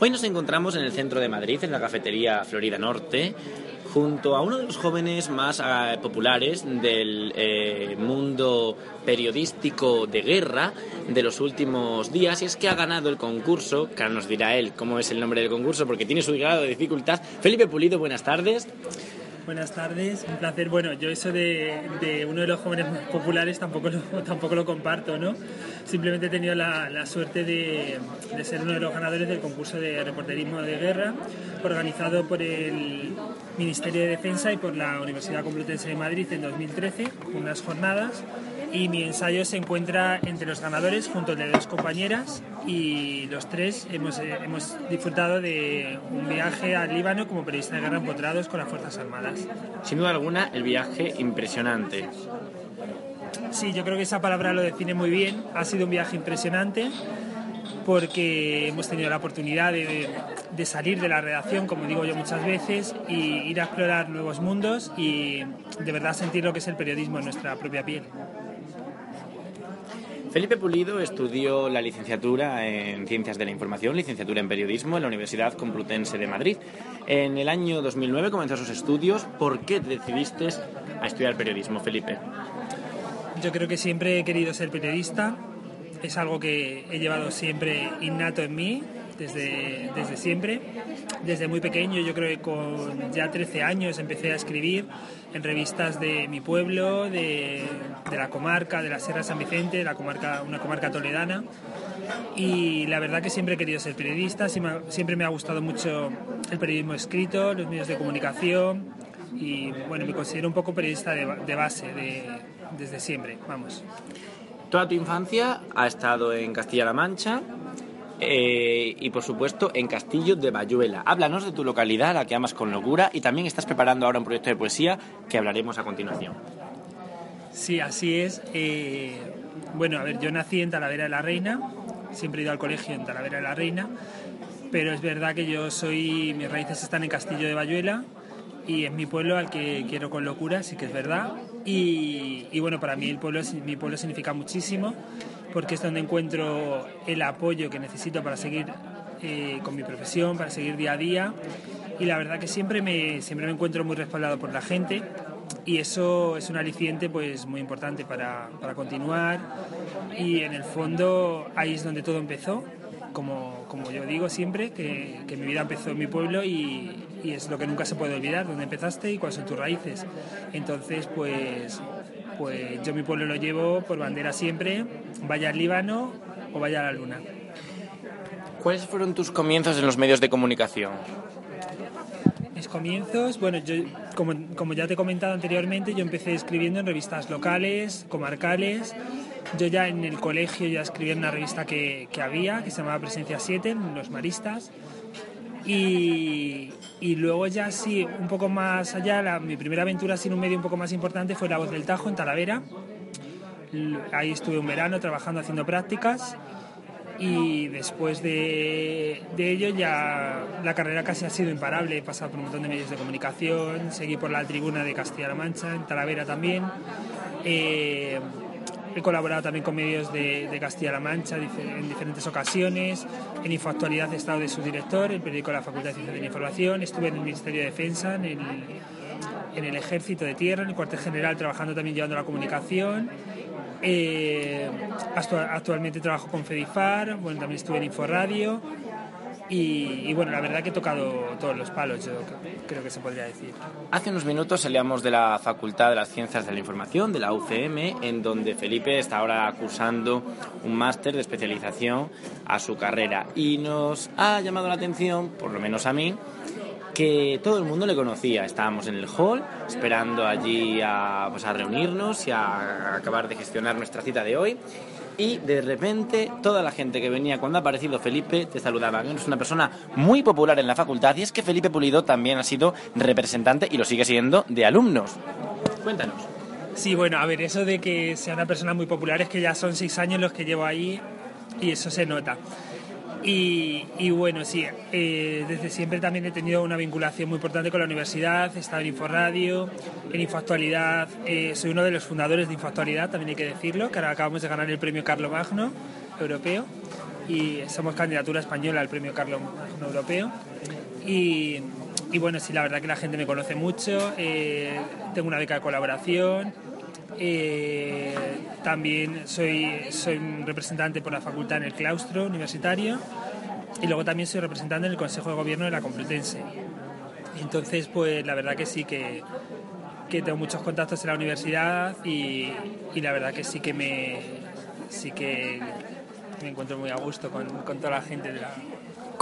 Hoy nos encontramos en el centro de Madrid, en la cafetería Florida Norte, junto a uno de los jóvenes más eh, populares del eh, mundo periodístico de guerra de los últimos días, y es que ha ganado el concurso, que ahora nos dirá él cómo es el nombre del concurso, porque tiene su grado de dificultad. Felipe Pulido, buenas tardes. Buenas tardes, un placer. Bueno, yo eso de, uno de los jóvenes más populares tampoco lo, tampoco lo comparto, ¿no? Simplemente he tenido la, suerte de, ser uno de los ganadores del concurso de reporterismo de guerra organizado por el Ministerio de Defensa y por la Universidad Complutense de Madrid en 2013, unas jornadas y mi ensayo se encuentra entre los ganadores junto de dos compañeras y los tres hemos, eh, hemos disfrutado de un viaje al Líbano como periodistas de guerra empotrados con las Fuerzas Armadas. Sin duda alguna, el viaje impresionante. Sí, yo creo que esa palabra lo define muy bien. Ha sido un viaje impresionante porque hemos tenido la oportunidad de, de, salir de la redacción, como digo yo muchas veces, y ir a explorar nuevos mundos y de verdad sentir lo que es el periodismo en nuestra propia piel. Felipe Pulido estudió la licenciatura en Ciencias de la Información, licenciatura en Periodismo en la Universidad Complutense de Madrid. En el año 2009 comenzó sus estudios. ¿Por qué decidiste a estudiar periodismo, Felipe? Yo creo que siempre he querido ser periodista. Es algo que he llevado siempre innato en mí desde, desde siempre. Desde muy pequeño, yo creo que con ya 13 años empecé a escribir en revistas de mi pueblo, de, de la comarca, de la Sierra San Vicente, la comarca, una comarca toledana. Y la verdad que siempre he querido ser periodista, siempre me ha gustado mucho el periodismo escrito, los medios de comunicación y bueno, me considero un poco periodista de, de base, de, desde siempre, vamos. Toda tu infancia ha estado en Castilla-La Mancha, eh, y por supuesto en Castillo de Bayuela. Háblanos de tu localidad, la que amas con locura, y también estás preparando ahora un proyecto de poesía que hablaremos a continuación. Sí, así es. Eh, bueno, a ver, yo nací en Talavera de la Reina, siempre he ido al colegio en Talavera de la Reina, pero es verdad que yo soy, mis raíces están en Castillo de Bayuela y es mi pueblo al que quiero con locura, sí que es verdad. Y, y bueno, para mí el pueblo, mi pueblo significa muchísimo porque es donde encuentro el apoyo que necesito para seguir eh, con mi profesión, para seguir día a día. Y la verdad que siempre me, siempre me encuentro muy respaldado por la gente y eso es un aliciente pues muy importante para, para continuar y en el fondo ahí es donde todo empezó como, como yo digo siempre, que, que, mi vida empezó en mi pueblo y, y, es lo que nunca se puede olvidar, dónde empezaste y cuáles son tus raíces. Entonces, pues pues yo mi pueblo lo llevo por bandera siempre, vaya al Líbano o vaya a la Luna. ¿Cuáles fueron tus comienzos en los medios de comunicación? Mis comienzos, bueno, yo como, como ya te he comentado anteriormente, yo empecé escribiendo en revistas locales, comarcales. Yo ya en el colegio ya escribía en una revista que, que había, que se llamaba Presencia 7, Los Maristas. Y, y luego ya sí, un poco más allá, mi primera aventura sin un medio un poco más importante fue La Voz del Tajo en Talavera. Ahí estuve un verano trabajando haciendo prácticas y después de, de, ello ya la carrera casi ha sido imparable. He pasado por un montón de medios de comunicación, seguí por la tribuna de Castilla-La Mancha, en Talavera también. Eh, He colaborado también con medios de, Castilla-La Mancha en diferentes ocasiones. En Infoactualidad he estado de su director, el periódico de la Facultad de Ciencias de la Información. Estuve en el Ministerio de Defensa, en el, en el Ejército de Tierra, en el cuartel general, trabajando también llevando la comunicación. Eh, actualmente trabajo con Fedifar, bueno, también estuve en Inforadio y, bueno, la verdad que he tocado todos los palos, yo creo que se podría decir. Hace unos minutos salíamos de la Facultad de las Ciencias de la Información, de la UCM, en donde Felipe está ahora cursando un máster de especialización a su carrera. Y nos ha llamado la atención, por lo menos a mí, que todo el mundo le conocía. Estábamos en el hall esperando allí a, pues, a reunirnos y a acabar de gestionar nuestra cita de hoy y de repente toda la gente que venía cuando ha aparecido Felipe te saludaba. Es una persona muy popular en la facultad y es que Felipe Pulido también ha sido representante y lo sigue siendo de alumnos. Cuéntanos. Sí, bueno, a ver, eso de que sea una persona muy popular es que ya son seis años los que llevo ahí y eso se nota. Y, bueno, sí, eh, desde siempre también he tenido una vinculación muy importante con la universidad, he estado en Inforadio, en Infoactualidad, eh, soy uno de los fundadores de Infoactualidad, también hay que decirlo, que ahora acabamos de ganar el premio Carlo Magno europeo. y somos candidatura española al premio Carlos Magno Europeo. Y, y, bueno, sí, la verdad que la gente me conoce mucho, eh, tengo una beca de colaboración, eh, también soy, soy representante por la facultad en el claustro universitario y luego también soy representante en el Consejo de Gobierno de la Complutense. Entonces, pues la verdad que sí que, que tengo muchos contactos en la universidad y, y, la verdad que sí que me sí que me encuentro muy a gusto con, con toda la gente de la,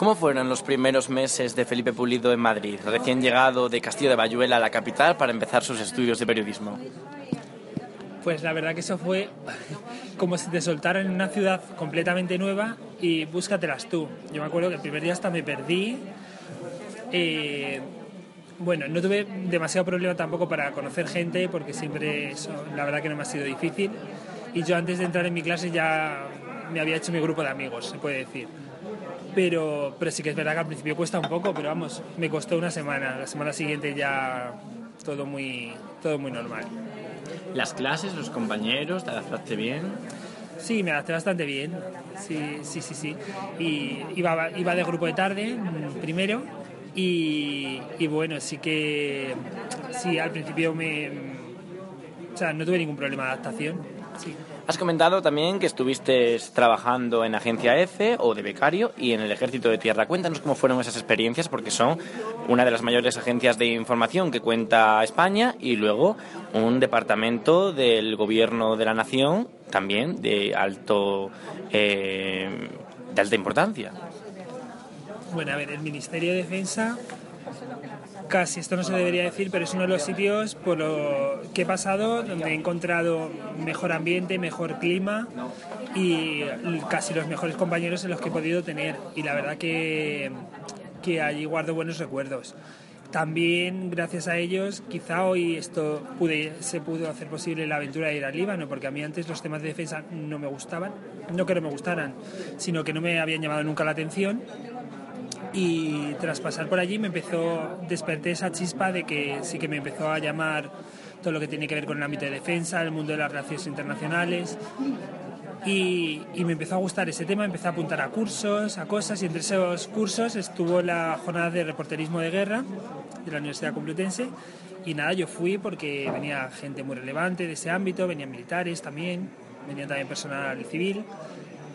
¿Cómo fueron los primeros meses de Felipe Pulido en Madrid, recién llegado de Castillo de Bayuela a la capital para empezar sus estudios de periodismo? Pues la verdad que eso fue como si te soltaran en una ciudad completamente nueva y búscatelas tú. Yo me acuerdo que el primer día hasta me perdí. Eh, bueno, no tuve demasiado problema tampoco para conocer gente porque siempre la verdad que no me ha sido difícil. Y yo antes de entrar en mi clase ya me había hecho mi grupo de amigos, se puede decir. Pero, pero sí que es verdad que al principio cuesta un poco, pero vamos, me costó una semana. La semana siguiente ya todo muy, todo muy normal. ¿Las clases, los compañeros, te adaptaste bien? Sí, me adapté bastante bien. Sí, sí, sí, sí. Y iba, iba de grupo de tarde mm, primero y, y bueno, sí que sí, al principio me... O sea, no tuve ningún problema de adaptación. Sí. Has comentado también que estuviste trabajando en Agencia EFE o de becario y en el Ejército de Tierra. Cuéntanos cómo fueron esas experiencias porque son una de las mayores agencias de información que cuenta España y luego un departamento del Gobierno de la Nación también de alto eh, de alta importancia. Bueno, a ver, el Ministerio de Defensa casi, esto no se debería decir, pero es uno de los sitios por lo que he pasado donde he encontrado mejor ambiente, mejor clima y casi los mejores compañeros en los que he podido tener. Y la verdad que, que allí guardo buenos recuerdos. También gracias a ellos quizá hoy esto se pudo hacer posible la aventura de ir al Líbano, porque a mí antes los temas de defensa no me gustaban, no que no me gustaran, sino que no me habían llamado nunca la atención y tras pasar por allí me empezó, desperté esa chispa de que sí que me empezó a llamar todo lo que tiene que ver con el ámbito de defensa, el mundo de las relaciones internacionales y, y, me empezó a gustar ese tema, empecé a apuntar a cursos, a cosas y entre esos cursos estuvo la jornada de reporterismo de guerra de la Universidad Complutense y nada, yo fui porque venía gente muy relevante de ese ámbito, venían militares también, venía también personal civil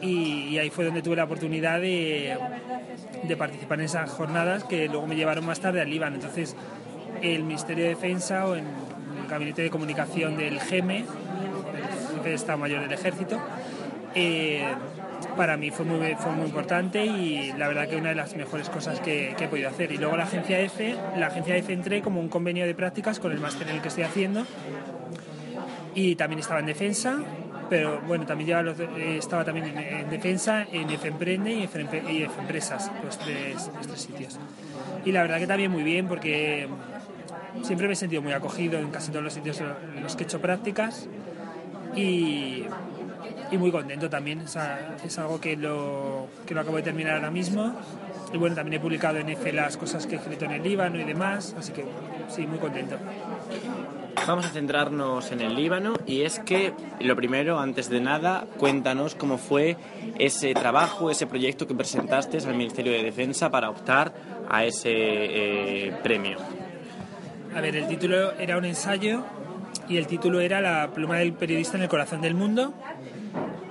y, ahí fue donde tuve la oportunidad de, participar en esas jornadas que luego me llevaron más tarde al Líbano. Entonces, el Ministerio de Defensa o en el Gabinete de Comunicación del GEME, el Jefe de Estado Mayor del Ejército, eh, para mí fue muy, fue muy importante y la verdad que una de las mejores cosas que, que, he podido hacer. Y luego la agencia F, la agencia F entré como un convenio de prácticas con el máster en el que estoy haciendo y también estaba en defensa pero bueno, también los, eh, estaba también en, defensa, en F Emprende y F Empresas, los tres, los tres sitios. Y la verdad que también muy bien porque siempre me he sentido muy acogido en casi todos los sitios en los que he hecho prácticas y, y muy contento también. O sea, es algo que lo, que lo acabo de terminar ahora mismo. Y bueno, también he publicado en F las cosas que he escrito en el Líbano y demás, así que sí, muy contento. Vamos a centrarnos en el Líbano y es que lo primero, antes de nada, cuéntanos cómo fue ese trabajo, ese proyecto que presentaste al Ministerio de Defensa para optar a ese eh, premio. A ver, el título era un ensayo y el título era La pluma del periodista en el corazón del mundo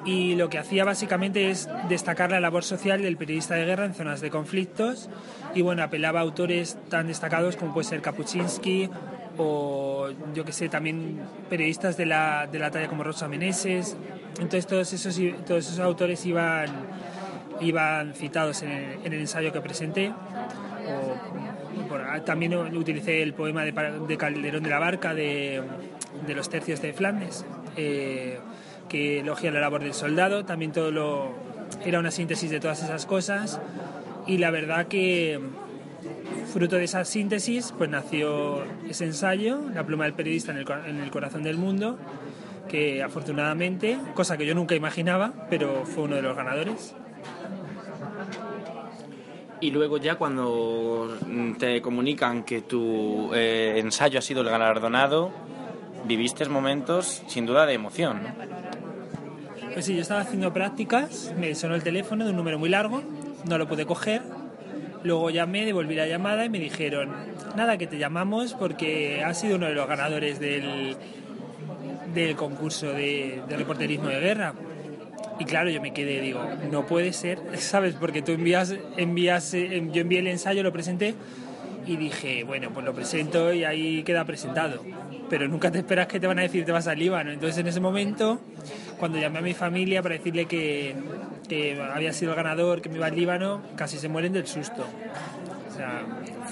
y lo que hacía básicamente es destacar la labor social del periodista de guerra en zonas de conflictos y bueno, apelaba a autores tan destacados como puede ser Kapuczynski o yo que sé, también periodistas de la, de la talla como Rosa Meneses. Entonces todos esos, todos esos autores iban, iban citados en el, en el ensayo que presenté. O, también utilicé el poema de, de, Calderón de la Barca de, de los tercios de Flandes, eh, que elogia la labor del soldado. También todo lo, era una síntesis de todas esas cosas. Y la verdad que Fruto de esa síntesis, pues nació ese ensayo, La pluma del periodista en el, corazón del mundo, que afortunadamente, cosa que yo nunca imaginaba, pero fue uno de los ganadores. Y luego ya cuando te comunican que tu eh, ensayo ha sido el galardonado, viviste momentos sin duda de emoción. Pues sí, yo estaba haciendo prácticas, me sonó el teléfono de un número muy largo, no lo pude coger. Luego llamé, devolví la llamada y me dijeron, nada, que te llamamos porque has sido uno de los ganadores del, del concurso de, de reporterismo de guerra. Y claro, yo me quedé, digo, no puede ser, ¿sabes? Porque tú envías, envías, eh, yo envié el ensayo, lo presenté y dije, bueno, pues lo presento y ahí queda presentado. Pero nunca te esperas que te van a decir te vas al Líbano. Entonces en ese momento, cuando llamé a mi familia para decirle que, que había sido el ganador, que me iba al Líbano, casi se mueren del susto. O sea,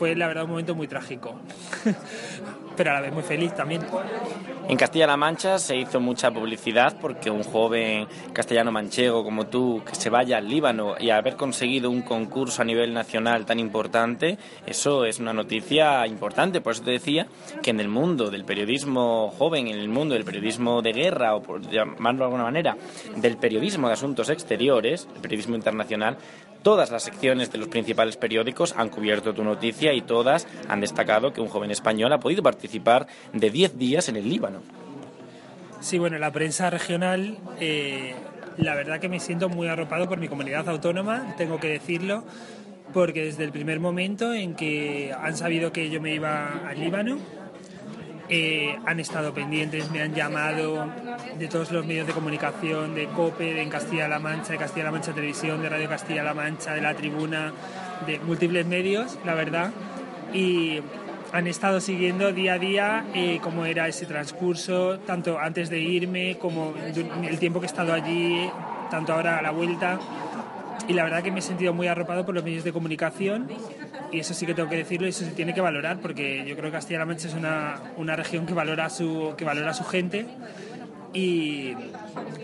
fue la verdad un momento muy trágico. pero a la vez muy feliz también. En Castilla-La Mancha se hizo mucha publicidad porque un joven castellano manchego como tú que se vaya al Líbano y haber conseguido un concurso a nivel nacional tan importante, eso es una noticia importante. Por eso te decía que en el mundo del periodismo joven, en el mundo del periodismo de guerra o por llamarlo de alguna manera, del periodismo de asuntos exteriores, el periodismo internacional, todas las secciones de los principales periódicos han cubierto tu noticia y todas han destacado que un joven español ha podido participar de 10 días en el Líbano. Sí, bueno, la prensa regional, eh, la verdad que me siento muy arropado por mi comunidad autónoma, tengo que decirlo, porque desde el primer momento en que han sabido que yo me iba al Líbano, eh, han estado pendientes, me han llamado de todos los medios de comunicación, de COPE, de en Castilla-La Mancha, de Castilla-La Mancha Televisión, de Radio Castilla-La Mancha, de La Tribuna, de múltiples medios, la verdad, y han estado siguiendo día a día eh, cómo era ese transcurso, tanto antes de irme como el tiempo que he estado allí, tanto ahora a la vuelta. Y la verdad que me he sentido muy arropado por los medios de comunicación y eso sí que tengo que decirlo y eso se tiene que valorar porque yo creo que Castilla-La Mancha es una, una, región que valora su, que valora a su gente y,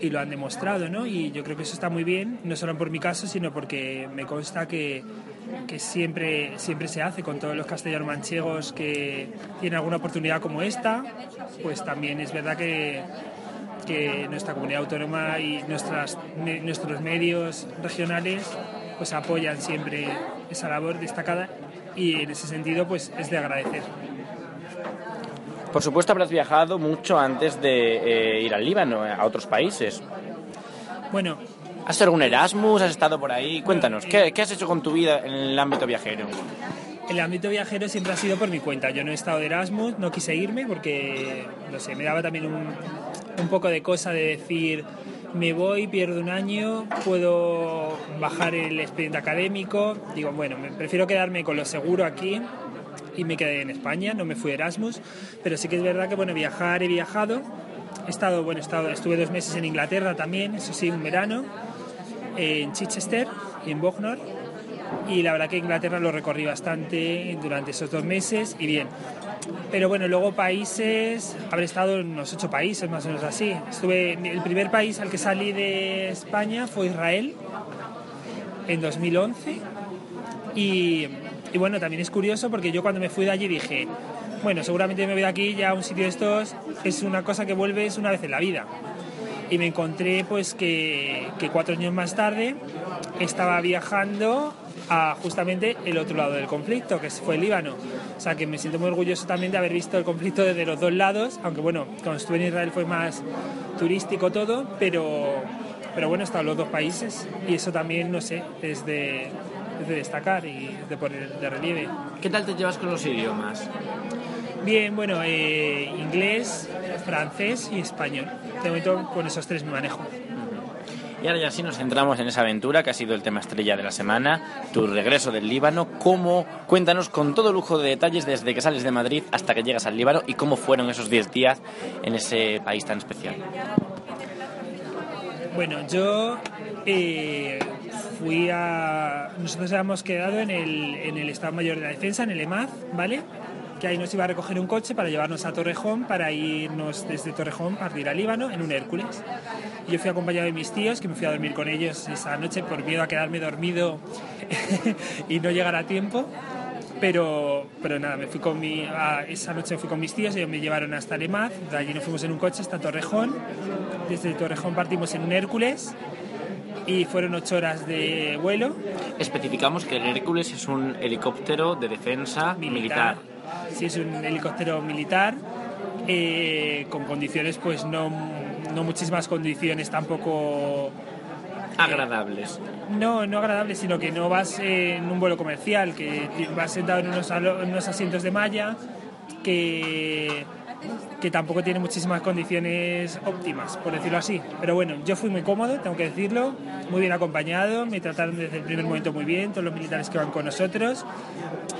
y, lo han demostrado, ¿no? Y yo creo que eso está muy bien, no solo por mi caso, sino porque me consta que, que siempre, siempre se hace con todos los castellanos manchegos que tienen alguna oportunidad como esta, pues también es verdad que, que nuestra comunidad autónoma y nuestras, nuestros medios regionales pues apoyan siempre esa labor destacada y en ese sentido pues es de agradecer. Por supuesto habrás viajado mucho antes de eh, ir al Líbano, a otros países. Bueno, ¿Has hecho algún Erasmus? ¿Has estado por ahí? Cuéntanos, ¿qué, ¿qué, has hecho con tu vida en el ámbito viajero? El ámbito viajero siempre ha sido por mi cuenta. Yo no he estado de Erasmus, no quise irme porque, no sé, me daba también un, un poco de cosa de decir, me voy, pierdo un año, puedo bajar el expediente académico. Digo, bueno, me prefiero quedarme con lo seguro aquí y me quedé en España, no me fui a Erasmus, pero sí que es verdad que, bueno, viajar he viajado. He estado, bueno, estuve dos meses en Inglaterra también, eso sí, un verano en Chichester y en Bognor y la verdad que Inglaterra lo recorrí bastante durante esos dos meses y bien. Pero bueno, luego países, habré estado en unos ocho países más o menos así. Estuve, el primer país al que salí de España fue Israel en 2011 y, y bueno, también es curioso porque yo cuando me fui de allí dije, bueno, seguramente me voy de aquí ya a un sitio de estos, es una cosa que vuelves una vez en la vida y me encontré pues que, que, cuatro años más tarde estaba viajando a justamente el otro lado del conflicto, que fue el Líbano. O sea que me siento muy orgulloso también de haber visto el conflicto desde los dos lados, aunque bueno, cuando estuve en Israel fue más turístico todo, pero, pero bueno, he estado en los dos países y eso también, no sé, es de, es de destacar y de poner de relieve. ¿Qué tal te llevas con los idiomas? Bien, bueno, eh, inglés, francés y español. De momento con esos tres me manejo. Y ahora ya sí nos centramos en esa aventura que ha sido el tema estrella de la semana, tu regreso del Líbano. ¿Cómo? Cuéntanos con todo lujo de detalles desde que sales de Madrid hasta que llegas al Líbano y cómo fueron esos 10 días en ese país tan especial. Bueno, yo eh, fui a... Nosotros habíamos quedado en el, en el Estado Mayor de la Defensa, en el EMAD, ¿vale? Que ahí nos iba a recoger un coche para llevarnos a Torrejón, para irnos desde Torrejón, partir al Líbano en un Hércules. Yo fui acompañado de mis tíos, que me fui a dormir con ellos esa noche por miedo a quedarme dormido y no llegar a tiempo. Pero, pero nada, me fui con mi, esa noche fui con mis tíos, ellos me llevaron hasta Lemaz, de allí nos fuimos en un coche hasta Torrejón, desde Torrejón partimos en un Hércules y fueron ocho horas de vuelo. Especificamos que el Hércules es un helicóptero de defensa militar. militar sí es un helicóptero militar eh, con condiciones pues no, no muchísimas condiciones tampoco agradables. No, no agradables, sino que no vas en un vuelo comercial, que vas sentado en unos, en unos asientos de malla, que que tampoco tiene muchísimas condiciones óptimas, por decirlo así. Pero bueno, yo fui muy cómodo, tengo que decirlo, muy bien acompañado, me trataron desde el primer momento muy bien, todos los militares que van con nosotros,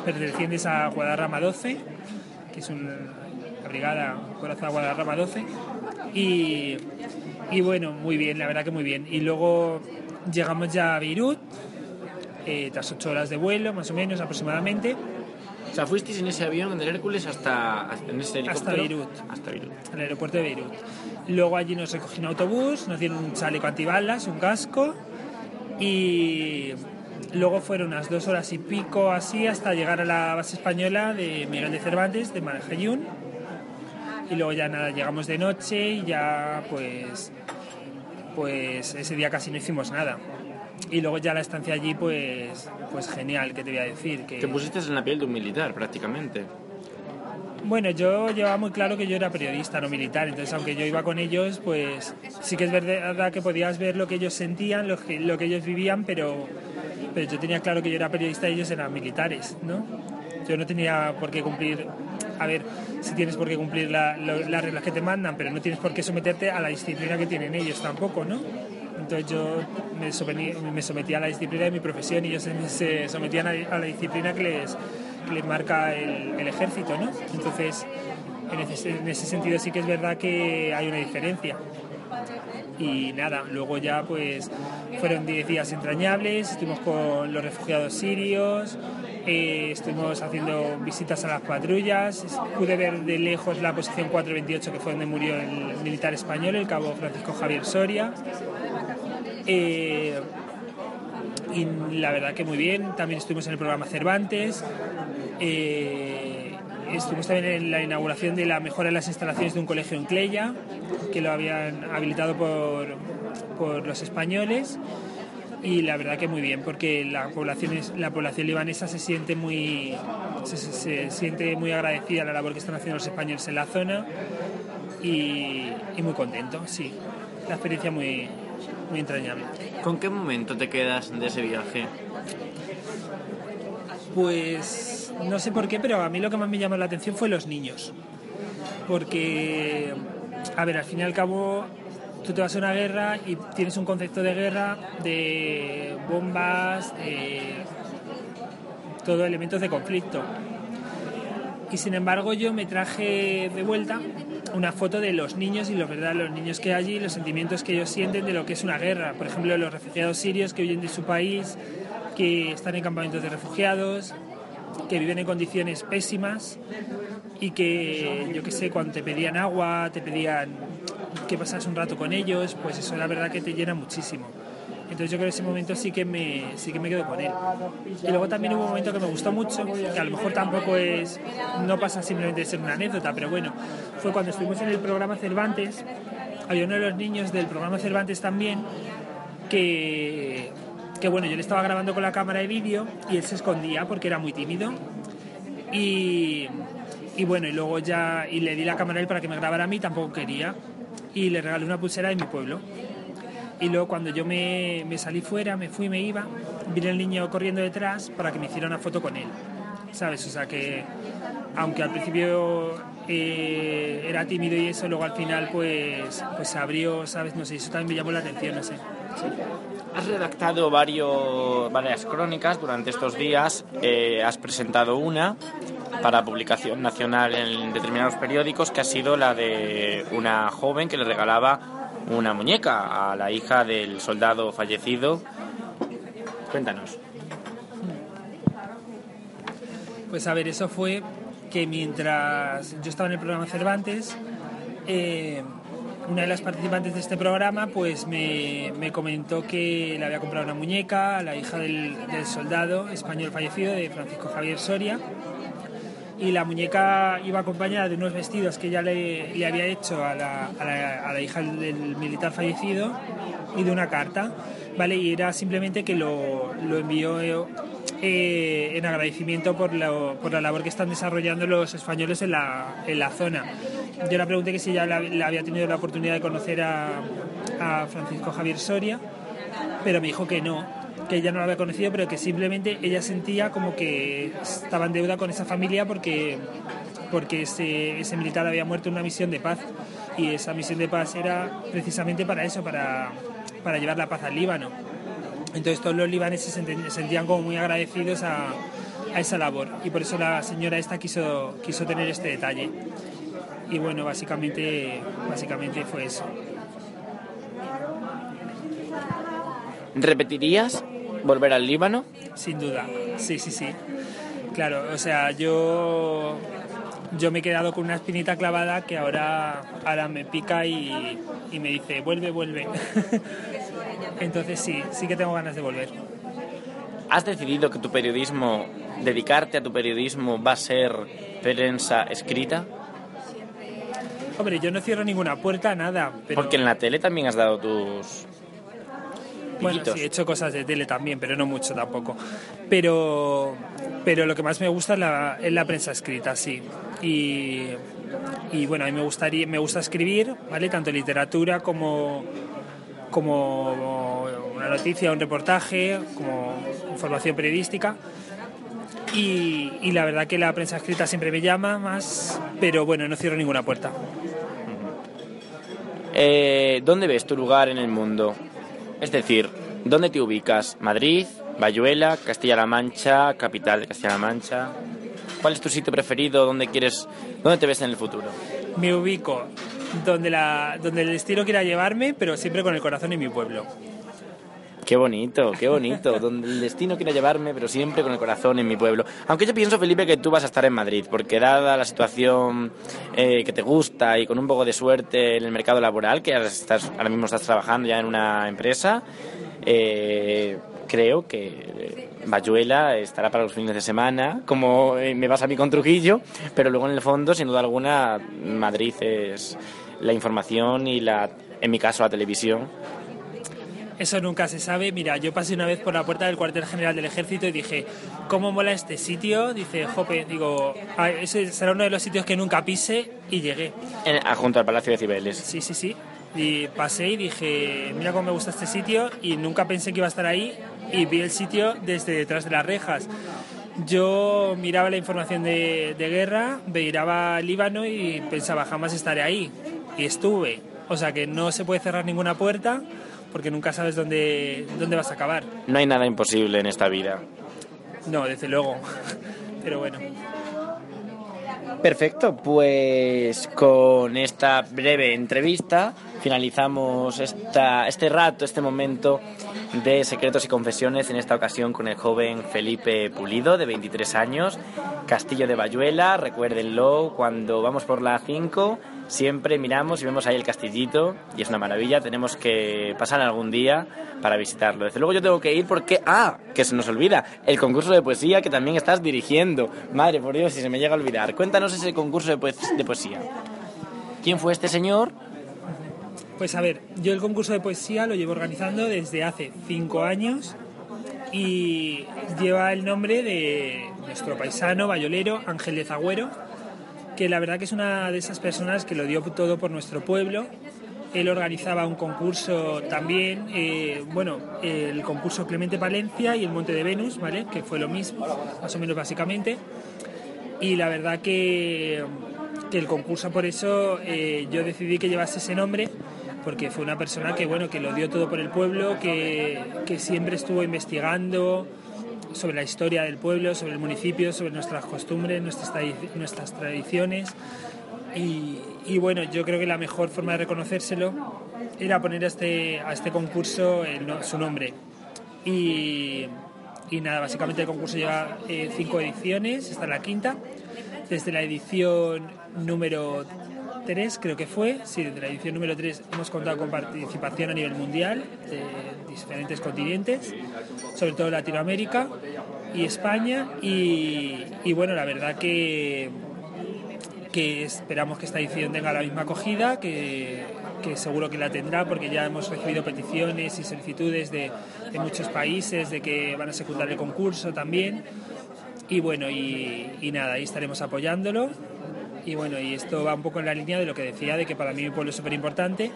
pertenecientes a Guadarrama 12, que es una brigada corazón Guadarrama 12, y, y, bueno, muy bien, la verdad que muy bien. Y luego llegamos ya a Beirut, eh, tras ocho horas de vuelo, más o menos aproximadamente, sea, fuisteis en ese avión, en el Hércules, hasta, en ese hasta Beirut. Hasta Beirut. Al aeropuerto de Beirut. Luego allí nos recogió un autobús, nos dieron un chaleco antibalas, un casco y luego fueron unas dos horas y pico así hasta llegar a la base española de Miguel de Cervantes, de Marajayún. Y luego ya nada, llegamos de noche y ya pues, pues ese día casi no hicimos nada y luego ya la estancia allí, pues, pues genial, ¿qué te voy a decir? Que... Te pusiste en la piel de un militar, prácticamente. Bueno, yo llevaba muy claro que yo era periodista, no militar, entonces aunque yo iba con ellos, pues sí que es verdad que podías ver lo que ellos sentían, lo que, lo que ellos vivían, pero, pero yo tenía claro que yo era periodista y ellos eran militares, ¿no? Yo no tenía por qué cumplir, a ver, si tienes por qué cumplir las reglas que te mandan, pero no tienes por qué someterte a la disciplina que tienen ellos tampoco, ¿no? Entonces yo me, sometía a la disciplina de mi profesión y ellos se sometían a, la disciplina que les, les marca el, ejército, ¿no? Entonces, en ese, en ese sentido sí que es verdad que hay una diferencia. Y nada, luego ya pues fueron 10 días entrañables, estuvimos con los refugiados sirios, eh, estuvimos haciendo visitas a las patrullas, pude ver de lejos la posición 428 que fue donde murió el militar español, el cabo Francisco Javier Soria, eh, y la verdad que muy bien, también estuvimos en el programa Cervantes, eh, estuvimos también en la inauguración de la mejora de las instalaciones de un colegio en Cleya, que lo habían habilitado por, por los españoles. Y la verdad que muy bien porque la población la población libanesa se siente muy se, siente muy agradecida a la labor que están haciendo los españoles en la zona y, y muy contento sí. La experiencia muy muy entrañable. ¿Con qué momento te quedas de ese viaje? Pues no sé por qué, pero a mí lo que más me llamó la atención fue los niños. Porque, a ver, al fin y al cabo, tú te vas a una guerra y tienes un concepto de guerra de bombas, de todo elementos de conflicto. Y sin embargo yo me traje de vuelta una foto de los niños y los, ¿verdad? los niños que hay allí, los sentimientos que ellos sienten de lo que es una guerra. Por ejemplo, los refugiados sirios que huyen de su país, que están en campamentos de refugiados, que viven en condiciones pésimas y que, yo qué sé, cuando te pedían agua, te pedían que pasas un rato con ellos, pues eso la verdad que te llena muchísimo. Entonces yo creo que ese momento sí que me, sí que me quedo con él. Y luego también hubo un momento que me gustó mucho, que a lo mejor tampoco es, no pasa simplemente de ser una anécdota, pero bueno, fue cuando estuvimos en el programa Cervantes, había uno de los niños del programa Cervantes también, que, que bueno, yo le estaba grabando con la cámara de vídeo y él se escondía porque era muy tímido. Y, y bueno, y luego ya, y le di la cámara a él para que me grabara a mí, tampoco quería. Y le regalé una pulsera de mi pueblo. Y luego cuando yo me, me salí fuera, me fui, me iba, vi el niño corriendo detrás para que me hiciera una foto con él. ¿Sabes? O sea que, aunque al principio eh, era tímido y eso, luego al final pues, pues se abrió, ¿sabes? No sé, eso también me llamó la atención, no sé. Has redactado varios, varias crónicas durante estos días, eh, has presentado una para publicación nacional en determinados periódicos que ha sido la de una joven que le regalaba una muñeca a la hija del soldado fallecido. Cuéntanos. Pues a ver, eso fue que mientras yo estaba en el programa Cervantes, eh, una de las participantes de este programa pues me, comentó que le había comprado una muñeca a la hija del, del soldado español fallecido, de Francisco Javier Soria, y la muñeca iba acompañada de unos vestidos que ella le, le había hecho a la, a, la, a la, hija del militar fallecido y de una carta, ¿vale? Y era simplemente que lo, lo envió eh, en agradecimiento por, por, la labor que están desarrollando los españoles en la, en la zona. yo le pregunté que si ya la, la había tenido la oportunidad de conocer a, a Francisco Javier Soria, pero me dijo que no, que ella no la había conocido, pero que simplemente ella sentía como que estaba en deuda con esa familia porque, porque ese, ese militar había muerto en una misión de paz y esa misión de paz era precisamente para eso, para, para llevar la paz al Líbano. Entonces todos los libaneses se sentían como muy agradecidos a, a esa labor y por eso la señora esta quiso, quiso tener este detalle. Y bueno, básicamente, básicamente fue eso. ¿Repetirías volver al Líbano? Sin duda, sí, sí, sí. Claro, o sea, yo, yo me he quedado con una espinita clavada que ahora, ahora me pica y, y me dice, vuelve, vuelve. Entonces sí, sí que tengo ganas de volver. ¿Has decidido que tu periodismo, dedicarte a tu periodismo, va a ser prensa escrita? Hombre, yo no cierro ninguna puerta, nada. Pero, Porque en la tele también has dado tus Bueno, sí, he hecho cosas de tele también, pero no mucho tampoco. Pero, pero lo que más me gusta es la, es la prensa escrita, sí. Y, y bueno, a mí me, gustaría, me gusta escribir, ¿vale? Tanto literatura como, como una noticia, un reportaje, como información periodística. Y, y la verdad que la prensa escrita siempre me llama más, pero bueno, no cierro ninguna puerta. Eh, ¿Dónde ves tu lugar en el mundo? Es decir, ¿dónde te ubicas? ¿Madrid? ¿Bayuela? ¿Castilla-La Mancha? ¿Capital de Castilla-La Mancha? ¿Cuál es tu sitio preferido? ¿Dónde quieres, dónde te ves en el futuro? Me ubico donde, la, donde el destino quiera llevarme, pero siempre con el corazón en mi pueblo. Qué bonito, qué bonito. Donde el destino quiera llevarme, pero siempre con el corazón en mi pueblo. Aunque yo pienso, Felipe, que tú vas a estar en Madrid, porque dada la situación eh, que te gusta y con un poco de suerte en el mercado laboral, que ahora, estás, ahora mismo estás trabajando ya en una empresa, eh, creo que eh, Bayuela estará para los fines de semana, como eh, me pasa a mí con Trujillo, pero luego en el fondo, sin duda alguna, Madrid es la información y la, en mi caso, la televisión. Eso nunca se sabe. Mira, yo pasé una vez por la puerta del cuartel general del ejército y dije, ¿cómo mola este sitio? Dice, jope, digo, "Ah, ese será uno de los sitios que nunca pise y llegué. En- junto al Palacio de Cibeles. Sí, sí, sí. Y pasé y dije, mira cómo me gusta este sitio y nunca pensé que iba a estar ahí y vi el sitio desde detrás de las rejas. Yo miraba la información de, de guerra, miraba Líbano y pensaba, jamás estaré ahí. Y estuve. O sea que no se puede cerrar ninguna puerta porque nunca sabes dónde, dónde vas a acabar. No hay nada imposible en esta vida. No, desde luego. Pero bueno. Perfecto, pues con esta breve entrevista finalizamos esta, este rato, este momento de secretos y confesiones, en esta ocasión con el joven Felipe Pulido, de 23 años, Castillo de Bayuela, recuérdenlo, cuando vamos por la 5 siempre miramos y vemos ahí el castillito y es una maravilla, tenemos que pasar algún día para visitarlo. Desde luego yo tengo que ir porque, ah, que se nos olvida, el concurso de poesía que también estás dirigiendo. Madre, por Dios, si se me llega a olvidar. Cuéntanos ese concurso de, poes- de poesía. ¿Quién fue este señor? Pues a ver, yo el concurso de poesía lo llevo organizando desde hace cinco años y lleva el nombre de nuestro paisano bayolero Ángel de Zagüero, que la verdad que es una de esas personas que lo dio todo por nuestro pueblo. Él organizaba un concurso también, eh, bueno, el concurso Clemente Palencia y el Monte de Venus, ¿vale? Que fue lo mismo, más o menos básicamente. Y la verdad que, el concurso por eso eh, yo decidí que llevase ese nombre porque fue una persona que bueno que lo dio todo por el pueblo que, que siempre estuvo investigando sobre la historia del pueblo sobre el municipio sobre nuestras costumbres nuestras, nuestras tradiciones y, bueno yo creo que la mejor forma de reconocérselo era poner a este, a este concurso su nombre y, nada, básicamente el concurso lleva eh, cinco ediciones, esta es la quinta. Desde la edición número 3, creo que fue, sí, desde la edición número 3 hemos contado con participación a nivel mundial de diferentes continentes, sobre todo Latinoamérica y España. Y, bueno, la verdad que, que esperamos que esta edición tenga la misma acogida, que, seguro que la tendrá porque ya hemos recibido peticiones y solicitudes de, de muchos países de que van a secundar el concurso también. Y bueno, y nada, ahí estaremos apoyándolo. Y bueno, y esto va un poco en la línea de lo que decía, de que para mí mi pueblo es súper importante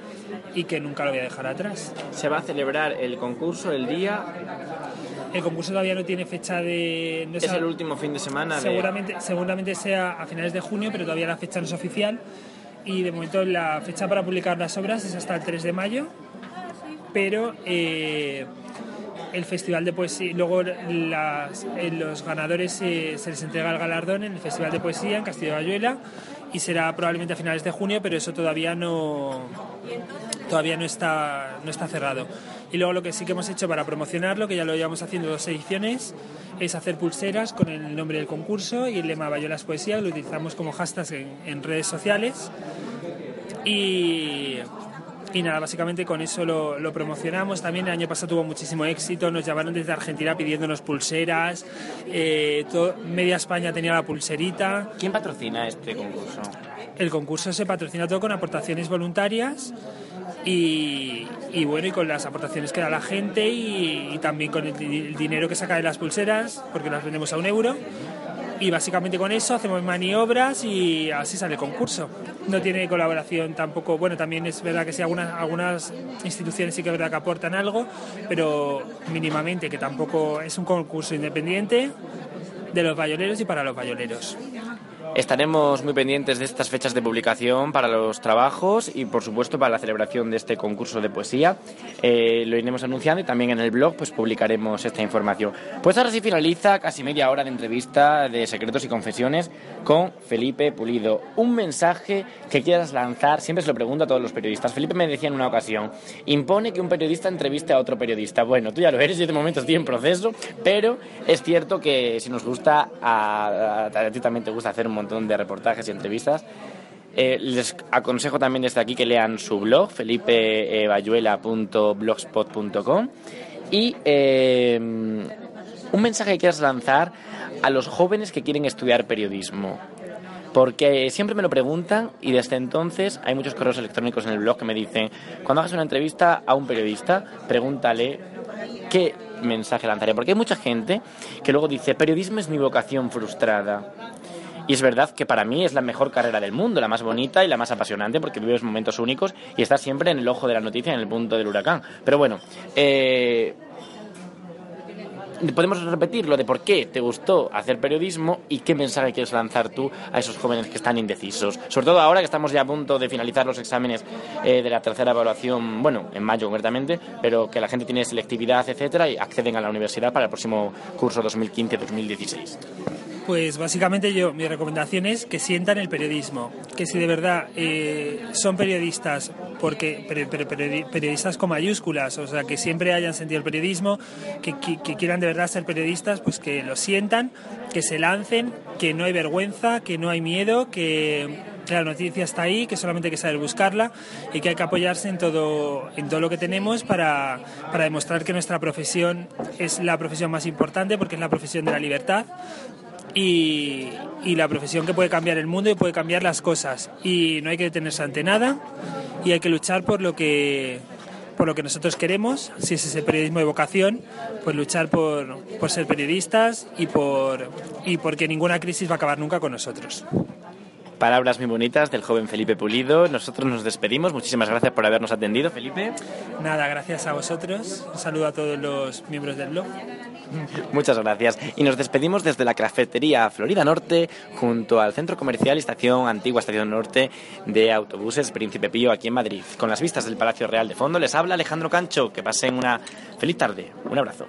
y que nunca lo voy a dejar atrás. Se va a celebrar el concurso el día... El concurso todavía no tiene fecha de... es el último fin de semana. Seguramente, seguramente sea a finales de junio, pero todavía la fecha no es oficial. Y de momento la fecha para publicar las obras es hasta el 3 de mayo. Pero... Eh, el Festival de Poesía, luego las, eh, los ganadores eh, se les entrega el galardón en el Festival de Poesía en Castillo de Bayuela y será probablemente a finales de junio, pero eso todavía no todavía no está no está cerrado. Y luego lo que sí que hemos hecho para promocionarlo, que ya lo llevamos haciendo dos ediciones, es hacer pulseras con el nombre del concurso y el lema Bayuelas Poesía, lo utilizamos como hashtag en, en redes sociales. Y y nada, básicamente con eso lo, promocionamos. También el año pasado tuvo muchísimo éxito, nos llamaron desde Argentina pidiéndonos pulseras, eh, media España tenía la pulserita. ¿Quién patrocina este concurso? El concurso se patrocina todo con aportaciones voluntarias y, bueno, y con las aportaciones que da la gente y, también con el, dinero que saca de las pulseras, porque las vendemos a un euro y básicamente con eso hacemos maniobras y así sale el concurso. No tiene colaboración tampoco, bueno, también es verdad que sí, algunas, algunas instituciones sí que es verdad que aportan algo, pero mínimamente, que tampoco es un concurso independiente de los bayoleros y para los bayoleros. Estaremos muy pendientes de estas fechas de publicación para los trabajos y, por supuesto, para la celebración de este concurso de poesía. Eh, lo iremos anunciando y también en el blog pues publicaremos esta información. Pues ahora sí finaliza casi media hora de entrevista de secretos y confesiones con Felipe Pulido. Un mensaje que quieras lanzar, siempre se lo pregunto a todos los periodistas. Felipe me decía en una ocasión, impone que un periodista entreviste a otro periodista. Bueno, tú ya lo eres y de momento estoy en proceso, pero es cierto que si nos gusta, a, a ti también te gusta hacer un montón de reportajes y entrevistas. Eh, les aconsejo también desde aquí que lean su blog, felipebayuela.blogspot.com. Y eh, un mensaje que quieras lanzar a los jóvenes que quieren estudiar periodismo. Porque siempre me lo preguntan y desde entonces hay muchos correos electrónicos en el blog que me dicen, cuando hagas una entrevista a un periodista, pregúntale qué mensaje lanzaré. Porque hay mucha gente que luego dice, periodismo es mi vocación frustrada. Y es verdad que para mí es la mejor carrera del mundo, la más bonita y la más apasionante porque vives momentos únicos y estás siempre en el ojo de la noticia, en el punto del huracán. Pero bueno, eh, podemos repetir lo de por qué te gustó hacer periodismo y qué mensaje quieres lanzar tú a esos jóvenes que están indecisos. Sobre todo ahora que estamos ya a punto de finalizar los exámenes eh, de la tercera evaluación, bueno, en mayo concretamente, pero que la gente tiene selectividad, etcétera, y acceden a la universidad para el próximo curso 2015-2016. Pues básicamente yo, mi recomendación es que sientan el periodismo, que si de verdad eh, son periodistas, porque periodistas con mayúsculas, o sea, que siempre hayan sentido el periodismo, que, quieran de verdad ser periodistas, pues que lo sientan, que se lancen, que no hay vergüenza, que no hay miedo, que la noticia está ahí, que solamente hay que saber buscarla y que hay que apoyarse en todo, en todo lo que tenemos para, para demostrar que nuestra profesión es la profesión más importante porque es la profesión de la libertad, y, la profesión que puede cambiar el mundo y puede cambiar las cosas. Y no hay que detenerse ante nada y hay que luchar por lo que por lo que nosotros queremos, si es ese periodismo de vocación, pues luchar por, por ser periodistas y por y porque ninguna crisis va a acabar nunca con nosotros. Palabras muy bonitas del joven Felipe Pulido. Nosotros nos despedimos. Muchísimas gracias por habernos atendido, Felipe. Nada, gracias a vosotros. Un saludo a todos los miembros del blog. Muchas gracias. Y nos despedimos desde la cafetería Florida Norte, junto al centro comercial y estación Antigua Estación Norte de Autobuses Príncipe Pío, aquí en Madrid. Con las vistas del Palacio Real de fondo, les habla Alejandro Cancho. Que pasen una feliz tarde. Un abrazo.